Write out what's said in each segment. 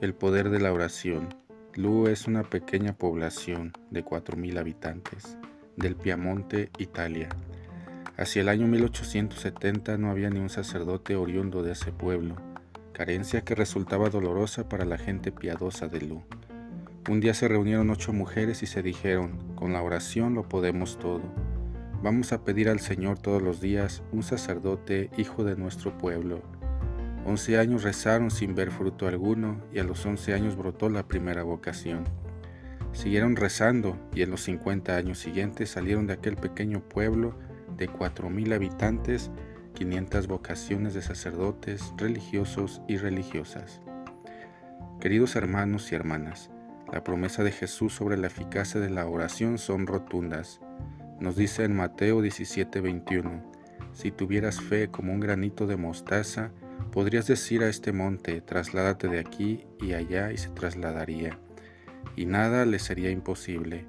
El poder de la oración. Lu es una pequeña población de 4.000 habitantes del Piamonte, Italia. Hacia el año 1870 no había ni un sacerdote oriundo de ese pueblo, carencia que resultaba dolorosa para la gente piadosa de Lu. Un día se reunieron ocho mujeres y se dijeron, con la oración lo podemos todo. Vamos a pedir al Señor todos los días un sacerdote hijo de nuestro pueblo Once años rezaron sin ver fruto alguno y a los once años brotó la primera vocación. Siguieron rezando y en los cincuenta años siguientes salieron de aquel pequeño pueblo de cuatro mil habitantes quinientas vocaciones de sacerdotes, religiosos y religiosas. Queridos hermanos y hermanas, la promesa de Jesús sobre la eficacia de la oración son rotundas. Nos dice en Mateo 17:21, si tuvieras fe como un granito de mostaza, Podrías decir a este monte, trasládate de aquí y allá y se trasladaría, y nada le sería imposible.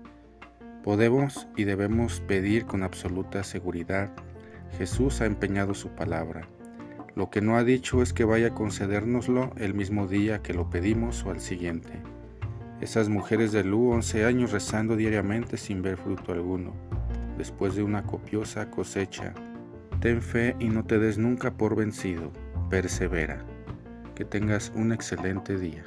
Podemos y debemos pedir con absoluta seguridad. Jesús ha empeñado su palabra. Lo que no ha dicho es que vaya a concedérnoslo el mismo día que lo pedimos o al siguiente. Esas mujeres de Lu, once años rezando diariamente sin ver fruto alguno, después de una copiosa cosecha. Ten fe y no te des nunca por vencido persevera. Que tengas un excelente día.